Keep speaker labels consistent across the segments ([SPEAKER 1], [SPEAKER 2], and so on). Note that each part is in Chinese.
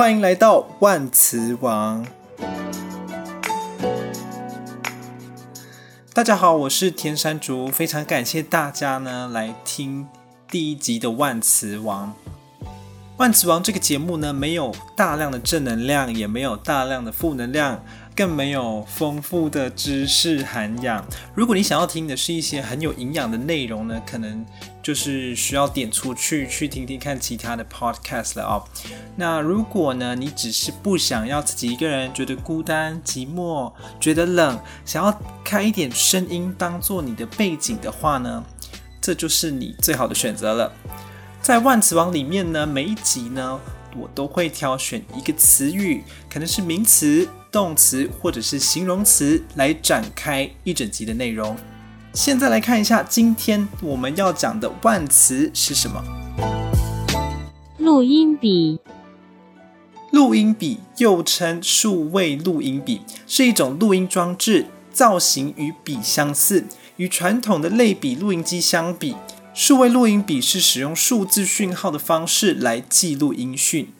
[SPEAKER 1] 欢迎来到万磁王。大家好，我是田山竹，非常感谢大家呢来听第一集的万磁王。万磁王这个节目呢，没有大量的正能量，也没有大量的负能量。更没有丰富的知识涵养。如果你想要听的是一些很有营养的内容呢，可能就是需要点出去去听听看其他的 podcast 了哦。那如果呢，你只是不想要自己一个人觉得孤单寂寞，觉得冷，想要开一点声音当做你的背景的话呢，这就是你最好的选择了。在万磁王里面呢，每一集呢，我都会挑选一个词语，可能是名词。动词或者是形容词来展开一整集的内容。现在来看一下，今天我们要讲的万词是什么？
[SPEAKER 2] 录音笔。
[SPEAKER 1] 录音笔又称数位录音笔，是一种录音装置，造型与笔相似。与传统的类比录音机相比，数位录音笔是使用数字讯号的方式来记录音讯。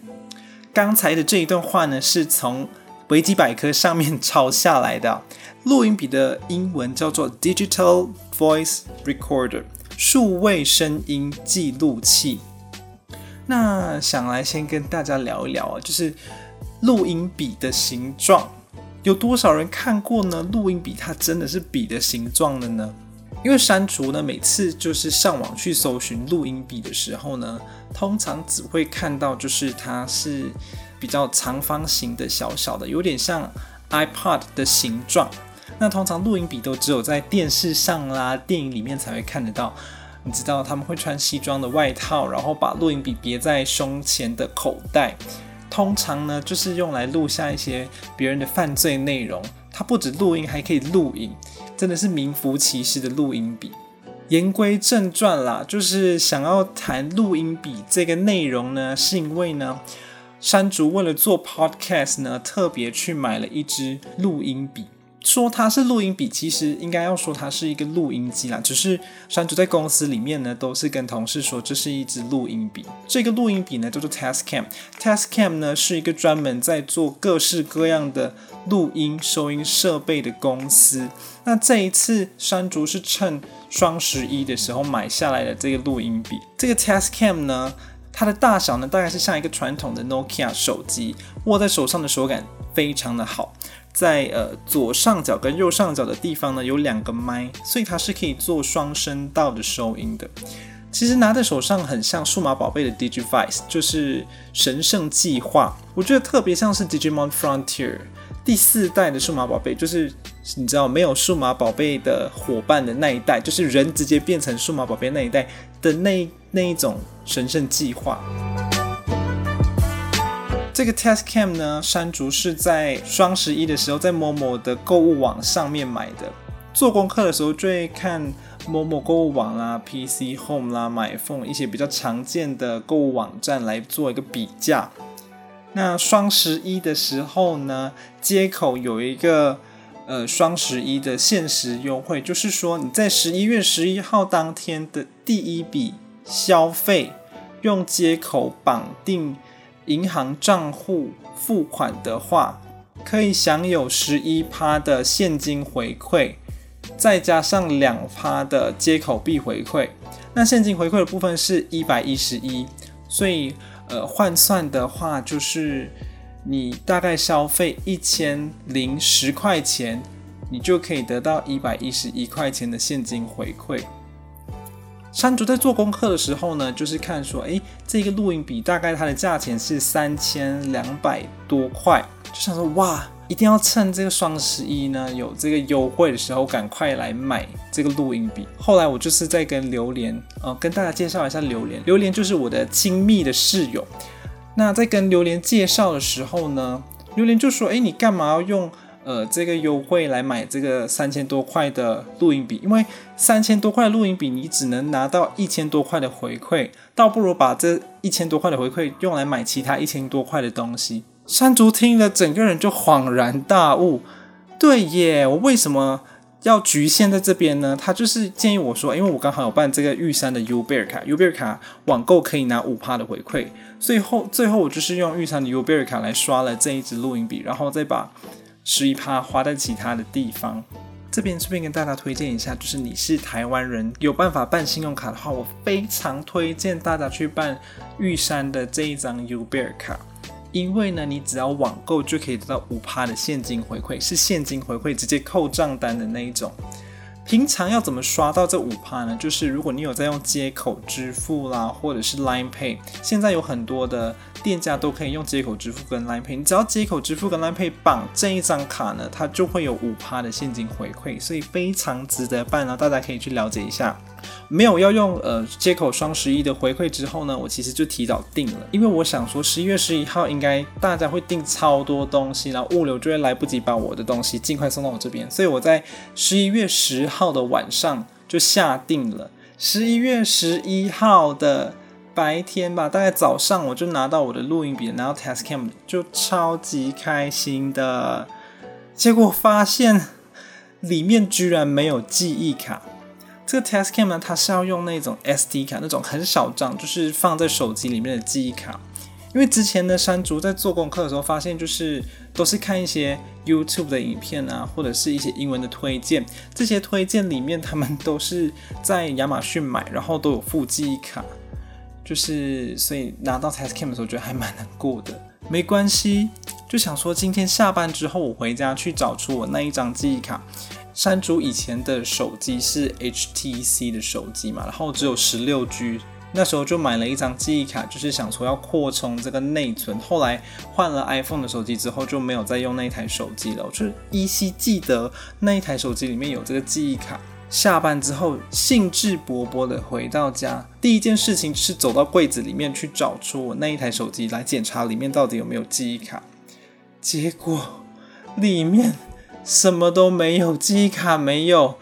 [SPEAKER 1] 刚才的这一段话呢，是从维基百科上面抄下来的录音笔的英文叫做 Digital Voice Recorder，数位声音记录器。那想来先跟大家聊一聊啊，就是录音笔的形状，有多少人看过呢？录音笔它真的是笔的形状的呢？因为山竹呢，每次就是上网去搜寻录音笔的时候呢，通常只会看到就是它是。比较长方形的小小的，有点像 iPod 的形状。那通常录音笔都只有在电视上啦、电影里面才会看得到。你知道他们会穿西装的外套，然后把录音笔别在胸前的口袋。通常呢，就是用来录下一些别人的犯罪内容。它不止录音，还可以录影，真的是名副其实的录音笔。言归正传啦，就是想要谈录音笔这个内容呢，是因为呢。山竹为了做 podcast 呢，特别去买了一支录音笔。说它是录音笔，其实应该要说它是一个录音机啦。只是山竹在公司里面呢，都是跟同事说这是一支录音笔。这个录音笔呢叫做 Tascam。Tascam 呢是一个专门在做各式各样的录音收音设备的公司。那这一次山竹是趁双十一的时候买下来的这个录音笔。这个 Tascam 呢。它的大小呢，大概是像一个传统的 Nokia 手机，握在手上的手感非常的好。在呃左上角跟右上角的地方呢，有两个麦，所以它是可以做双声道的收音的。其实拿在手上很像数码宝贝的 Digivice，就是神圣计划。我觉得特别像是 Digimon Frontier 第四代的数码宝贝，就是你知道没有数码宝贝的伙伴的那一代，就是人直接变成数码宝贝那一代的那那一种神圣计划。这个 Test Cam 呢，山竹是在双十一的时候在 Momo 的购物网上面买的。做功课的时候就会看 Momo 购物网啦、PC Home 啦、MyPhone 一些比较常见的购物网站来做一个比价。那双十一的时候呢，街口有一个呃双十一的限时优惠，就是说你在十一月十一号当天的第一笔消费，用街口绑定银行账户付款的话，可以享有十一趴的现金回馈，再加上两趴的接口币回馈。那现金回馈的部分是一百一十一，所以。呃，换算的话，就是你大概消费一千零十块钱，你就可以得到一百一十一块钱的现金回馈。山竹在做功课的时候呢，就是看说，诶，这个录音笔大概它的价钱是三千两百多块，就想说，哇。一定要趁这个双十一呢，有这个优惠的时候，赶快来买这个录音笔。后来我就是在跟榴莲，呃，跟大家介绍一下榴莲。榴莲就是我的亲密的室友。那在跟榴莲介绍的时候呢，榴莲就说：“哎，你干嘛要用呃这个优惠来买这个三千多块的录音笔？因为三千多块的录音笔，你只能拿到一千多块的回馈，倒不如把这一千多块的回馈用来买其他一千多块的东西。”山竹听了，整个人就恍然大悟。对耶，我为什么要局限在这边呢？他就是建议我说，因为我刚好有办这个玉山的 Uber 卡，Uber 卡网购可以拿五趴的回馈，最后最后我就是用玉山的 Uber 卡来刷了这一支录音笔，然后再把十一趴花在其他的地方。这边顺便跟大家推荐一下，就是你是台湾人有办法办信用卡的话，我非常推荐大家去办玉山的这一张 Uber 卡。因为呢，你只要网购就可以得到五趴的现金回馈，是现金回馈，直接扣账单的那一种。平常要怎么刷到这五趴呢？就是如果你有在用接口支付啦，或者是 Line Pay，现在有很多的店家都可以用接口支付跟 Line Pay。你只要接口支付跟 Line Pay 绑这一张卡呢，它就会有五趴的现金回馈，所以非常值得办啊！大家可以去了解一下。没有要用呃接口双十一的回馈之后呢，我其实就提早订了，因为我想说十一月十一号应该大家会订超多东西，然后物流就会来不及把我的东西尽快送到我这边，所以我在十一月十号的晚上就下定了。十一月十一号的白天吧，大概早上我就拿到我的录音笔，拿到 Tascam 就超级开心的，结果发现里面居然没有记忆卡。这个 Tascam 呢，它是要用那种 SD 卡，那种很小张，就是放在手机里面的记忆卡。因为之前的山竹在做功课的时候，发现就是都是看一些 YouTube 的影片啊，或者是一些英文的推荐。这些推荐里面，他们都是在亚马逊买，然后都有附记忆卡。就是所以拿到 Tascam 的时候，觉得还蛮难过的。没关系，就想说今天下班之后，我回家去找出我那一张记忆卡。山竹以前的手机是 HTC 的手机嘛，然后只有十六 G，那时候就买了一张记忆卡，就是想说要扩充这个内存。后来换了 iPhone 的手机之后，就没有再用那一台手机了。我就依稀记得那一台手机里面有这个记忆卡。下班之后兴致勃勃的回到家，第一件事情是走到柜子里面去找出我那一台手机来检查里面到底有没有记忆卡。结果里面。什么都没有，记忆卡没有，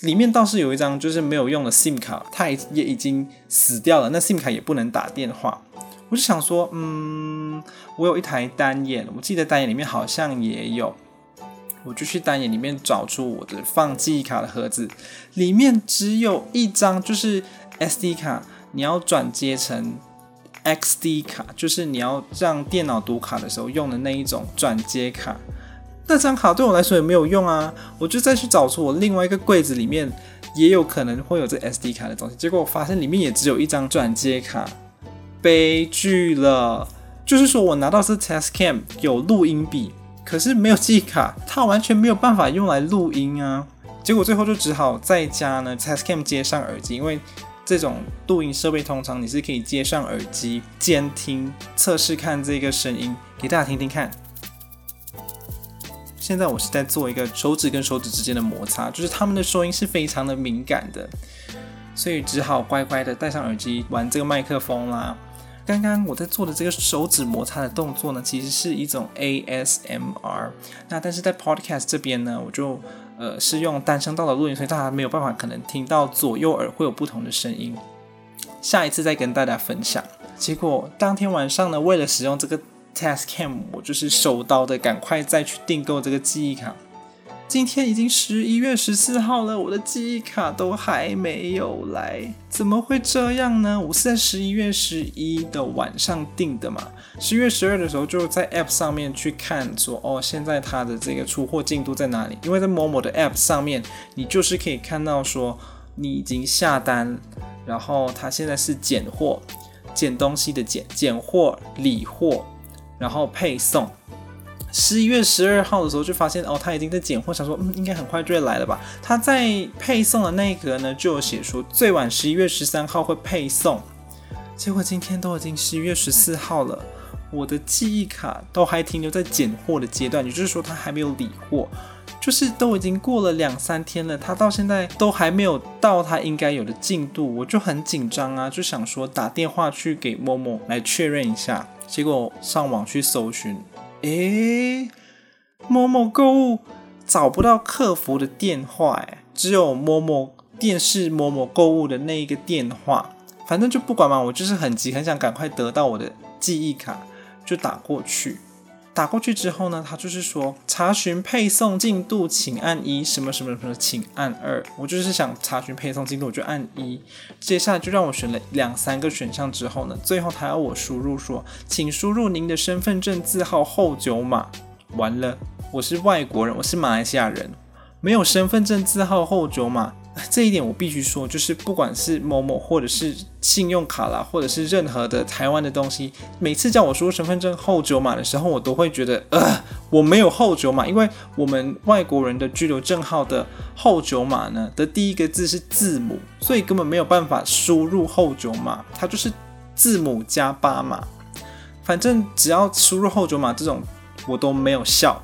[SPEAKER 1] 里面倒是有一张就是没有用的 SIM 卡，它也也已经死掉了，那 SIM 卡也不能打电话。我就想说，嗯，我有一台单眼，我记得单眼里面好像也有，我就去单眼里面找出我的放记忆卡的盒子，里面只有一张就是 SD 卡，你要转接成 XD 卡，就是你要让电脑读卡的时候用的那一种转接卡。那张卡对我来说也没有用啊，我就再去找出我另外一个柜子里面也有可能会有这 SD 卡的东西，结果我发现里面也只有一张转接卡，悲剧了。就是说我拿到是 TestCam 有录音笔，可是没有记忆卡，它完全没有办法用来录音啊。结果最后就只好在家呢 TestCam 接上耳机，因为这种录音设备通常你是可以接上耳机监听测试看这个声音，给大家听听看。现在我是在做一个手指跟手指之间的摩擦，就是他们的收音是非常的敏感的，所以只好乖乖的戴上耳机玩这个麦克风啦。刚刚我在做的这个手指摩擦的动作呢，其实是一种 ASMR。那但是在 Podcast 这边呢，我就呃是用单声道的录音，所以大家没有办法可能听到左右耳会有不同的声音。下一次再跟大家分享。结果当天晚上呢，为了使用这个。Tascam，我就是手刀的，赶快再去订购这个记忆卡。今天已经十一月十四号了，我的记忆卡都还没有来，怎么会这样呢？我是在十一月十一的晚上订的嘛，十一月十二的时候就在 App 上面去看说，说哦，现在它的这个出货进度在哪里？因为在某某的 App 上面，你就是可以看到说你已经下单，然后它现在是拣货，拣东西的拣，拣货理货。然后配送，十一月十二号的时候就发现哦，他已经在拣货，想说嗯，应该很快就会来了吧。他在配送的那一格呢，就有写说最晚十一月十三号会配送。结果今天都已经十一月十四号了，我的记忆卡都还停留在拣货的阶段，也就是说他还没有理货，就是都已经过了两三天了，他到现在都还没有到他应该有的进度，我就很紧张啊，就想说打电话去给 Momo 来确认一下。结果上网去搜寻，诶，某某购物找不到客服的电话，诶，只有某某电视某某购物的那一个电话。反正就不管嘛，我就是很急，很想赶快得到我的记忆卡，就打过去。打过去之后呢，他就是说查询配送进度，请按一，什么什么什么，请按二。我就是想查询配送进度，我就按一。接下来就让我选了两三个选项之后呢，最后他要我输入说，请输入您的身份证字号后九码。完了，我是外国人，我是马来西亚人，没有身份证字号后九码。这一点我必须说，就是不管是某某，或者是信用卡啦，或者是任何的台湾的东西，每次叫我说身份证后九码的时候，我都会觉得，呃，我没有后九码，因为我们外国人的居留证号的后九码呢的第一个字是字母，所以根本没有办法输入后九码，它就是字母加八码，反正只要输入后九码这种，我都没有效。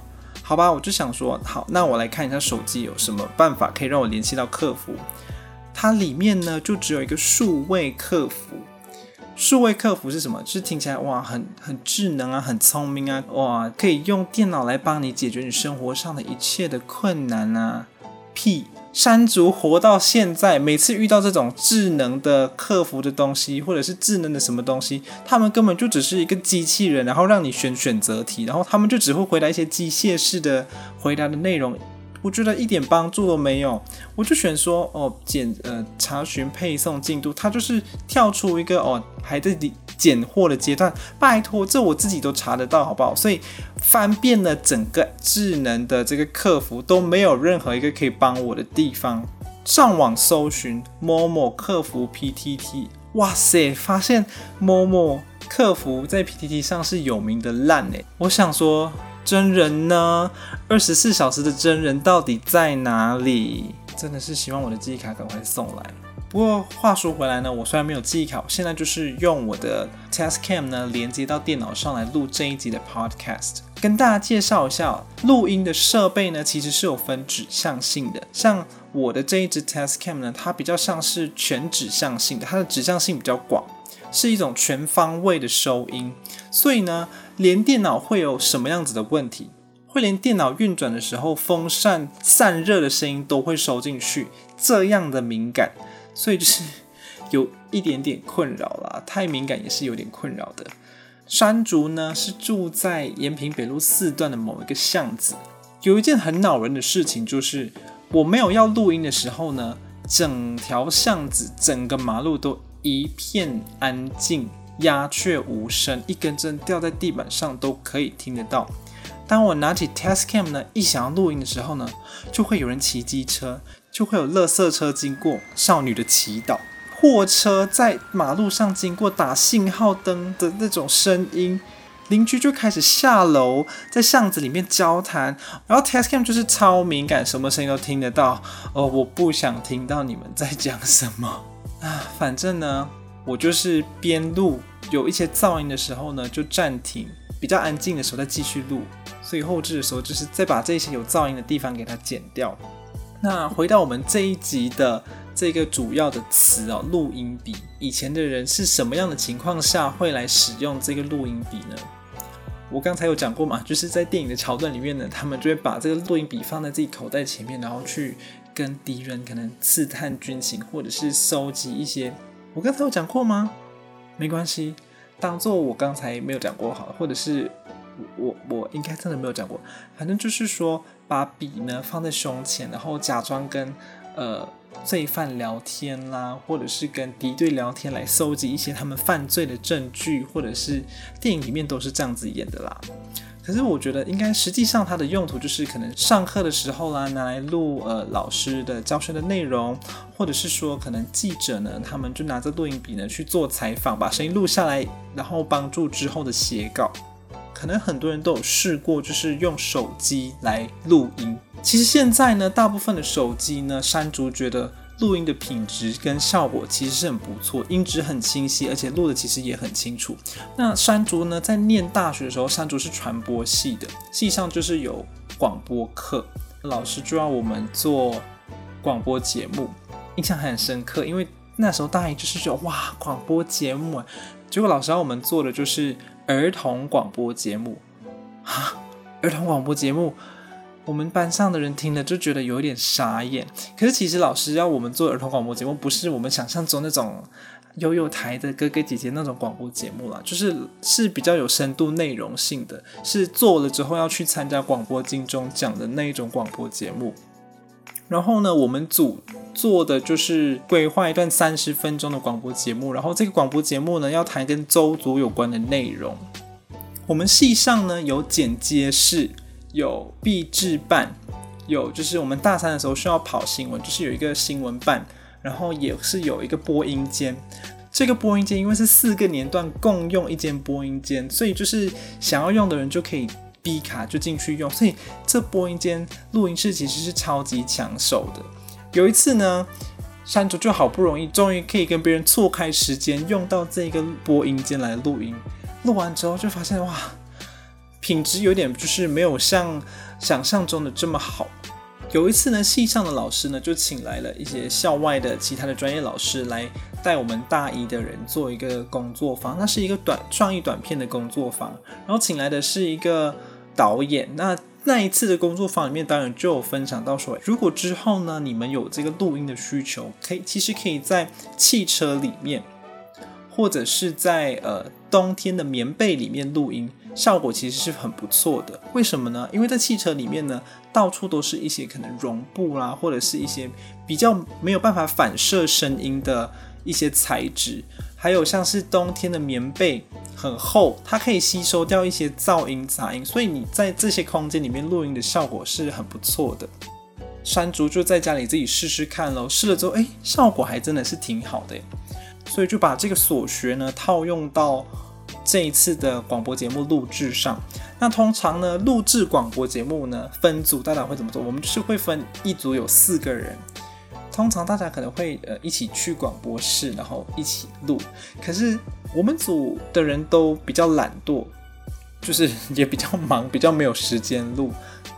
[SPEAKER 1] 好吧，我就想说，好，那我来看一下手机有什么办法可以让我联系到客服。它里面呢，就只有一个数位客服。数位客服是什么？就是听起来哇，很很智能啊，很聪明啊，哇，可以用电脑来帮你解决你生活上的一切的困难啊，屁。山竹活到现在，每次遇到这种智能的客服的东西，或者是智能的什么东西，他们根本就只是一个机器人，然后让你选选择题，然后他们就只会回答一些机械式的回答的内容。我觉得一点帮助都没有，我就选说哦，检呃查询配送进度，它就是跳出一个哦还在检货的阶段，拜托，这我自己都查得到，好不好？所以翻遍了整个智能的这个客服，都没有任何一个可以帮我的地方。上网搜寻某某客服 PTT，哇塞，发现某某客服在 PTT 上是有名的烂诶，我想说。真人呢？二十四小时的真人到底在哪里？真的是希望我的记忆卡赶快送来。不过话说回来呢，我虽然没有记忆卡，我现在就是用我的 Tascam 呢连接到电脑上来录这一集的 Podcast。跟大家介绍一下，录音的设备呢其实是有分指向性的。像我的这一支 TestCam 呢，它比较像是全指向性的，它的指向性比较广。是一种全方位的收音，所以呢，连电脑会有什么样子的问题？会连电脑运转的时候，风扇散热的声音都会收进去，这样的敏感，所以就是有一点点困扰啦。太敏感也是有点困扰的。山竹呢是住在延平北路四段的某一个巷子，有一件很恼人的事情，就是我没有要录音的时候呢，整条巷子、整个马路都。一片安静，鸦雀无声，一根针掉在地板上都可以听得到。当我拿起 Tascam 呢，一想要录音的时候呢，就会有人骑机车，就会有垃圾车经过，少女的祈祷，货车在马路上经过打信号灯的那种声音，邻居就开始下楼在巷子里面交谈，然后 TestCam 就是超敏感，什么声音都听得到。哦，我不想听到你们在讲什么。啊，反正呢，我就是边录有一些噪音的时候呢，就暂停；比较安静的时候再继续录。所以后置的时候，就是再把这些有噪音的地方给它剪掉。那回到我们这一集的这个主要的词哦，录音笔。以前的人是什么样的情况下会来使用这个录音笔呢？我刚才有讲过嘛，就是在电影的桥段里面呢，他们就会把这个录音笔放在自己口袋前面，然后去。跟敌人可能刺探军情，或者是收集一些。我刚才有讲过吗？没关系，当做我刚才没有讲过好，或者是我我，我应该真的没有讲过。反正就是说，把笔呢放在胸前，然后假装跟呃罪犯聊天啦，或者是跟敌对聊天，来搜集一些他们犯罪的证据，或者是电影里面都是这样子演的啦。可是我觉得应该实际上它的用途就是可能上课的时候啦，拿来录呃老师的教学的内容，或者是说可能记者呢，他们就拿着录音笔呢去做采访，把声音录下来，然后帮助之后的写稿。可能很多人都有试过，就是用手机来录音。其实现在呢，大部分的手机呢，山竹觉得。录音的品质跟效果其实是很不错，音质很清晰，而且录的其实也很清楚。那山竹呢，在念大学的时候，山竹是传播系的，系上就是有广播课，老师就让我们做广播节目，印象很深刻。因为那时候大一就是说哇，广播节目啊，结果老师让我们做的就是儿童广播节目，啊，儿童广播节目。我们班上的人听了就觉得有点傻眼。可是其实老师要我们做儿童广播节目，不是我们想象中那种幼幼台的哥哥姐姐那种广播节目啦，就是是比较有深度、内容性的，是做了之后要去参加广播金钟奖的那一种广播节目。然后呢，我们组做的就是规划一段三十分钟的广播节目，然后这个广播节目呢要谈跟周族有关的内容。我们系上呢有剪接室，有毕制办，有就是我们大三的时候需要跑新闻，就是有一个新闻办，然后也是有一个播音间。这个播音间因为是四个年段共用一间播音间，所以就是想要用的人就可以。B 卡就进去用，所以这播音间录音室其实是超级抢手的。有一次呢，山竹就好不容易终于可以跟别人错开时间，用到这个播音间来录音。录完之后就发现哇，品质有点就是没有像想象中的这么好。有一次呢，系上的老师呢就请来了一些校外的其他的专业老师来带我们大一的人做一个工作坊，那是一个短创意短片的工作坊，然后请来的是一个。导演，那那一次的工作坊里面，当然就有分享到说，如果之后呢，你们有这个录音的需求，可以其实可以在汽车里面，或者是在呃冬天的棉被里面录音，效果其实是很不错的。为什么呢？因为在汽车里面呢，到处都是一些可能绒布啦，或者是一些比较没有办法反射声音的一些材质。还有像是冬天的棉被很厚，它可以吸收掉一些噪音杂音，所以你在这些空间里面录音的效果是很不错的。山竹就在家里自己试试看喽，试了之后，哎，效果还真的是挺好的，所以就把这个所学呢套用到这一次的广播节目录制上。那通常呢，录制广播节目呢分组，大家会怎么做？我们是会分一组有四个人。通常大家可能会呃一起去广播室，然后一起录。可是我们组的人都比较懒惰，就是也比较忙，比较没有时间录。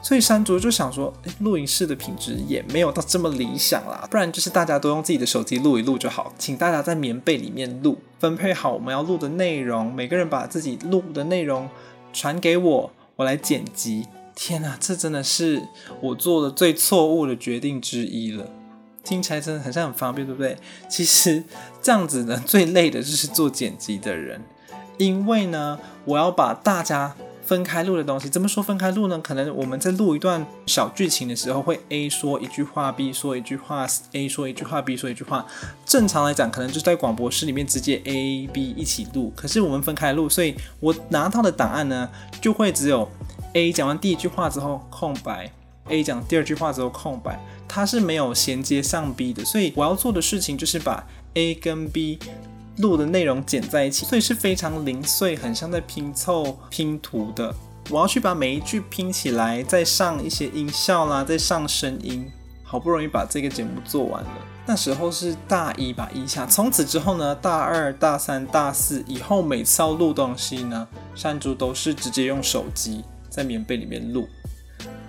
[SPEAKER 1] 所以山竹就想说，诶，录音室的品质也没有到这么理想啦。不然就是大家都用自己的手机录一录就好，请大家在棉被里面录，分配好我们要录的内容，每个人把自己录的内容传给我，我来剪辑。天哪，这真的是我做的最错误的决定之一了。听起来真的很像很方便，对不对？其实这样子呢，最累的就是做剪辑的人，因为呢，我要把大家分开录的东西，怎么说分开录呢？可能我们在录一段小剧情的时候，会 A 说一句话，B 说一句话，A 说一句话，B 说一句话。正常来讲，可能就在广播室里面直接 A、B 一起录，可是我们分开录，所以我拿到的档案呢，就会只有 A 讲完第一句话之后空白。A 讲第二句话之后空白，它是没有衔接上 B 的，所以我要做的事情就是把 A 跟 B 录的内容剪在一起，所以是非常零碎，很像在拼凑拼图的。我要去把每一句拼起来，再上一些音效啦，再上声音，好不容易把这个节目做完了。那时候是大一吧，一下。从此之后呢，大二、大三、大四以后，每次要录东西呢，山竹都是直接用手机在棉被里面录。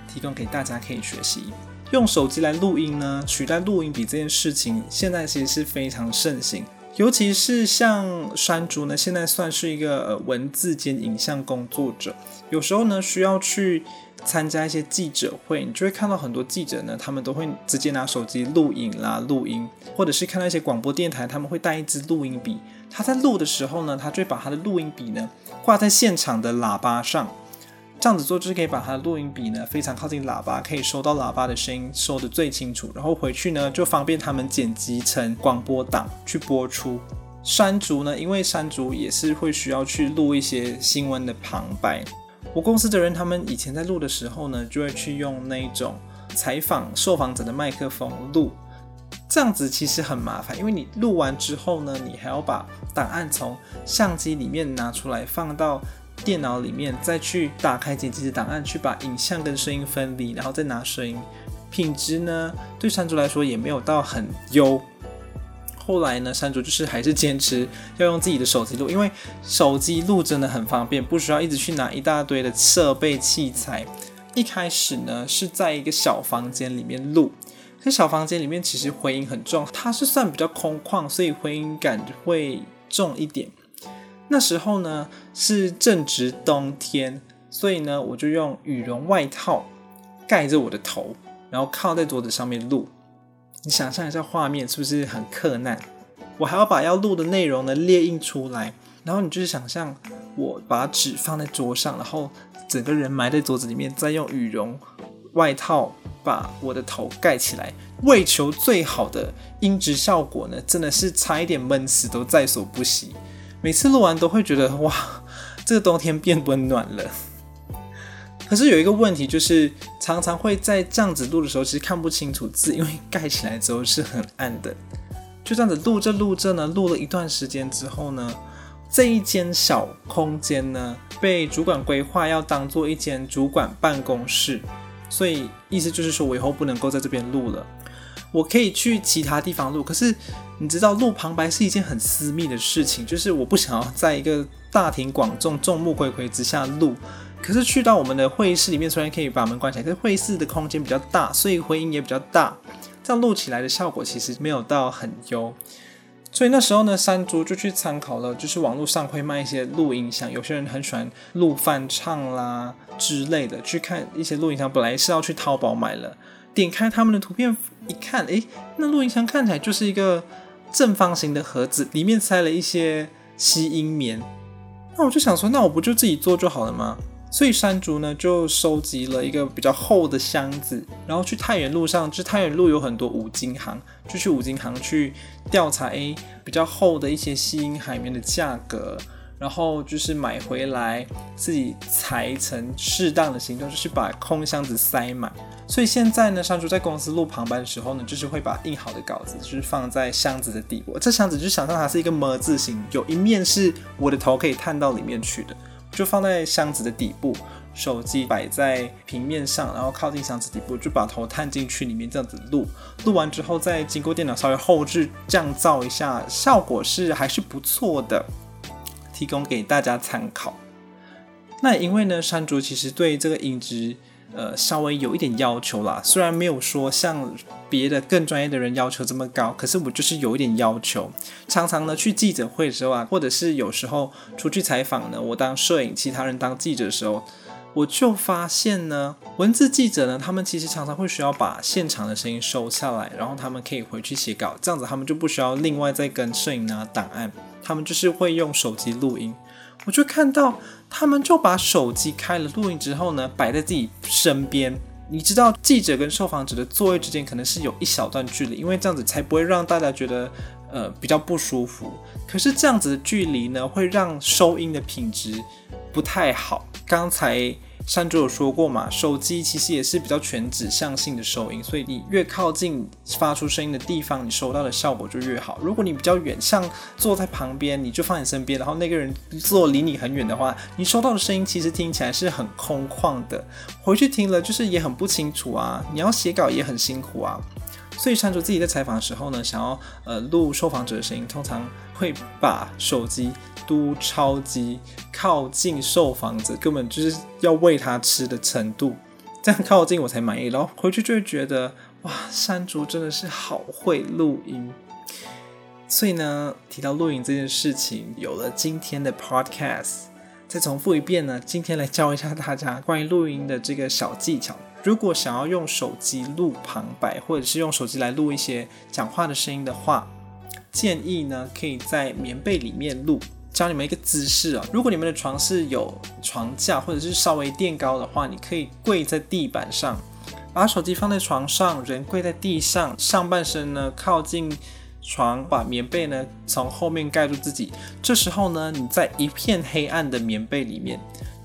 [SPEAKER 1] 提供给大家可以学习，用手机来录音呢，取代录音笔这件事情，现在其实是非常盛行。尤其是像山竹呢，现在算是一个文字兼影像工作者，有时候呢需要去参加一些记者会，你就会看到很多记者呢，他们都会直接拿手机录影啦、录音，或者是看到一些广播电台，他们会带一支录音笔，他在录的时候呢，他就会把他的录音笔呢挂在现场的喇叭上。这样子做就是可以把它的录音笔呢非常靠近喇叭，可以收到喇叭的声音，收得最清楚。然后回去呢就方便他们剪辑成广播档去播出。山竹呢，因为山竹也是会需要去录一些新闻的旁白。我公司的人他们以前在录的时候呢，就会去用那种采访受访者的麦克风录。这样子其实很麻烦，因为你录完之后呢，你还要把档案从相机里面拿出来放到。电脑里面再去打开剪辑的档案，去把影像跟声音分离，然后再拿声音。品质呢，对山竹来说也没有到很优。后来呢，山竹就是还是坚持要用自己的手机录，因为手机录真的很方便，不需要一直去拿一大堆的设备器材。一开始呢是在一个小房间里面录，这小房间里面其实回音很重，它是算比较空旷，所以回音感会重一点。那时候呢是正值冬天，所以呢我就用羽绒外套盖着我的头，然后靠在桌子上面录。你想象一下画面是不是很克难？我还要把要录的内容呢列印出来，然后你就是想象我把纸放在桌上，然后整个人埋在桌子里面，再用羽绒外套把我的头盖起来，为求最好的音质效果呢，真的是差一点闷死都在所不惜。每次录完都会觉得哇，这个冬天变温暖了。可是有一个问题，就是常常会在这样子录的时候，其实看不清楚字，因为盖起来之后是很暗的。就这样子录着录着呢，录了一段时间之后呢，这一间小空间呢，被主管规划要当做一间主管办公室，所以意思就是说我以后不能够在这边录了，我可以去其他地方录。可是你知道录旁白是一件很私密的事情，就是我不想要在一个大庭广众、众目睽睽之下录。可是去到我们的会议室里面，虽然可以把门关起来，可是会议室的空间比较大，所以回音也比较大，这样录起来的效果其实没有到很优。所以那时候呢，山竹就去参考了，就是网络上会卖一些录音箱，有些人很喜欢录翻唱啦之类的，去看一些录音箱。本来是要去淘宝买了，点开他们的图片一看，诶，那录音箱看起来就是一个正方形的盒子，里面塞了一些吸音棉。那我就想说，那我不就自己做就好了吗？所以山竹呢就收集了一个比较厚的箱子，然后去太原路上，就太原路有很多五金行，就去五金行去调查，诶，比较厚的一些吸音海绵的价格，然后就是买回来自己裁成适当的形状，就是把空箱子塞满。所以现在呢，山竹在公司录旁白的时候呢，就是会把印好的稿子就是放在箱子的底部，这箱子就想象它是一个么字形，有一面是我的头可以探到里面去的。就放在箱子的底部，手机摆在平面上，然后靠近箱子底部，就把头探进去里面，这样子录。录完之后，再经过电脑稍微后置降噪一下，效果是还是不错的，提供给大家参考。那因为呢，山竹其实对这个音质。呃，稍微有一点要求啦，虽然没有说像别的更专业的人要求这么高，可是我就是有一点要求。常常呢去记者会的时候啊，或者是有时候出去采访呢，我当摄影，其他人当记者的时候，我就发现呢，文字记者呢，他们其实常常会需要把现场的声音收下来，然后他们可以回去写稿，这样子他们就不需要另外再跟摄影拿档案，他们就是会用手机录音。我就看到他们就把手机开了录音之后呢，摆在自己身边。你知道记者跟受访者的座位之间可能是有一小段距离，因为这样子才不会让大家觉得呃比较不舒服。可是这样子的距离呢，会让收音的品质不太好。刚才。山竹有说过嘛，手机其实也是比较全指向性的收音，所以你越靠近发出声音的地方，你收到的效果就越好。如果你比较远，像坐在旁边，你就放你身边，然后那个人坐离你很远的话，你收到的声音其实听起来是很空旷的，回去听了就是也很不清楚啊。你要写稿也很辛苦啊。所以山竹自己在采访的时候呢，想要呃录受访者的声音，通常会把手机。都超级靠近受访者，根本就是要喂它吃的程度，这样靠近我才满意。然后回去就会觉得，哇，山竹真的是好会录音。所以呢，提到录音这件事情，有了今天的 podcast，再重复一遍呢，今天来教一下大家关于录音的这个小技巧。如果想要用手机录旁白，或者是用手机来录一些讲话的声音的话，建议呢可以在棉被里面录。教你们一个姿势啊，如果你们的床是有床架或者是稍微垫高的话，你可以跪在地板上，把手机放在床上，人跪在地上，上半身呢靠近床，把棉被呢从后面盖住自己。这时候呢，你在一片黑暗的棉被里面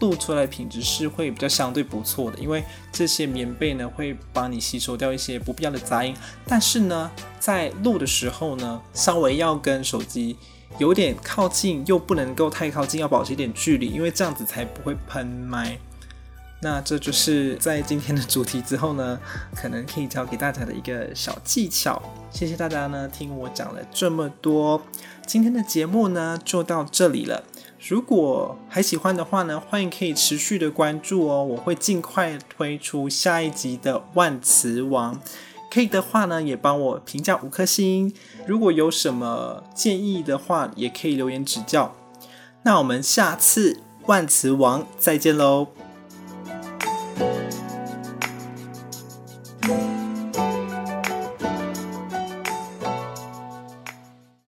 [SPEAKER 1] 录出来的品质是会比较相对不错的，因为这些棉被呢会帮你吸收掉一些不必要的杂音。但是呢，在录的时候呢，稍微要跟手机。有点靠近，又不能够太靠近，要保持一点距离，因为这样子才不会喷麦。那这就是在今天的主题之后呢，可能可以教给大家的一个小技巧。谢谢大家呢，听我讲了这么多，今天的节目呢就到这里了。如果还喜欢的话呢，欢迎可以持续的关注哦，我会尽快推出下一集的万磁王。可以的话呢，也帮我评价五颗星。如果有什么建议的话，也可以留言指教。那我们下次万磁王再见喽。